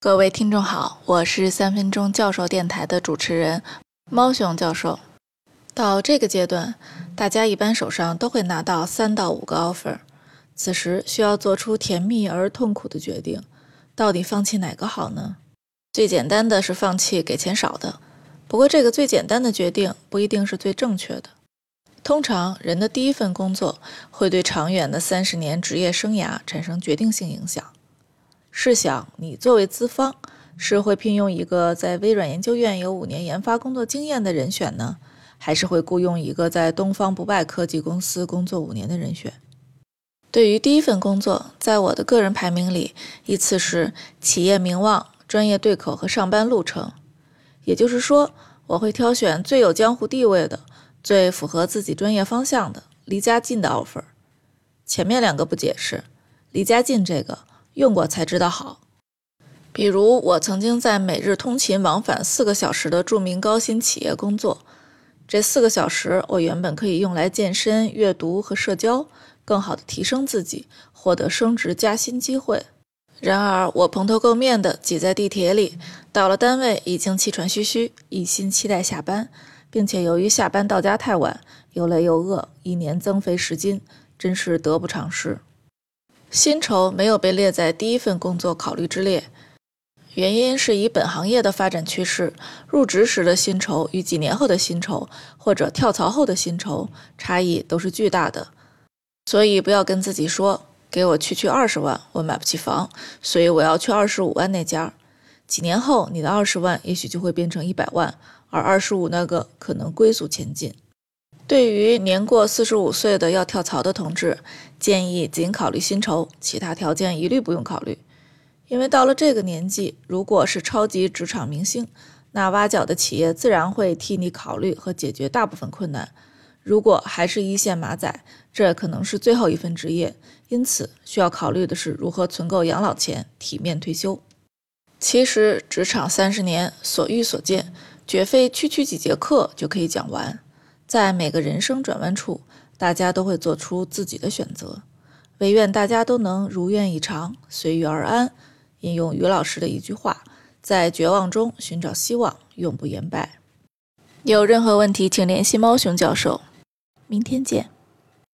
各位听众好，我是三分钟教授电台的主持人猫熊教授。到这个阶段，大家一般手上都会拿到三到五个 offer，此时需要做出甜蜜而痛苦的决定，到底放弃哪个好呢？最简单的是放弃给钱少的，不过这个最简单的决定不一定是最正确的。通常人的第一份工作会对长远的三十年职业生涯产生决定性影响。试想，你作为资方，是会聘用一个在微软研究院有五年研发工作经验的人选呢，还是会雇佣一个在东方不败科技公司工作五年的人选？对于第一份工作，在我的个人排名里，依次是企业名望、专业对口和上班路程。也就是说，我会挑选最有江湖地位的、最符合自己专业方向的、离家近的 offer。前面两个不解释，离家近这个。用过才知道好。比如，我曾经在每日通勤往返四个小时的著名高新企业工作，这四个小时我原本可以用来健身、阅读和社交，更好的提升自己，获得升职加薪机会。然而，我蓬头垢面的挤在地铁里，到了单位已经气喘吁吁，一心期待下班，并且由于下班到家太晚，又累又饿，一年增肥十斤，真是得不偿失。薪酬没有被列在第一份工作考虑之列，原因是以本行业的发展趋势，入职时的薪酬与几年后的薪酬或者跳槽后的薪酬差异都是巨大的。所以不要跟自己说，给我区区二十万，我买不起房，所以我要去二十五万那家。几年后，你的二十万也许就会变成一百万，而二十五那个可能龟速前进。对于年过四十五岁的要跳槽的同志，建议仅考虑薪酬，其他条件一律不用考虑。因为到了这个年纪，如果是超级职场明星，那挖角的企业自然会替你考虑和解决大部分困难。如果还是一线马仔，这可能是最后一份职业，因此需要考虑的是如何存够养老钱，体面退休。其实，职场三十年，所遇所见，绝非区区几节课就可以讲完。在每个人生转弯处，大家都会做出自己的选择。唯愿大家都能如愿以偿，随遇而安。引用于老师的一句话：“在绝望中寻找希望，永不言败。”有任何问题，请联系猫熊教授。明天见。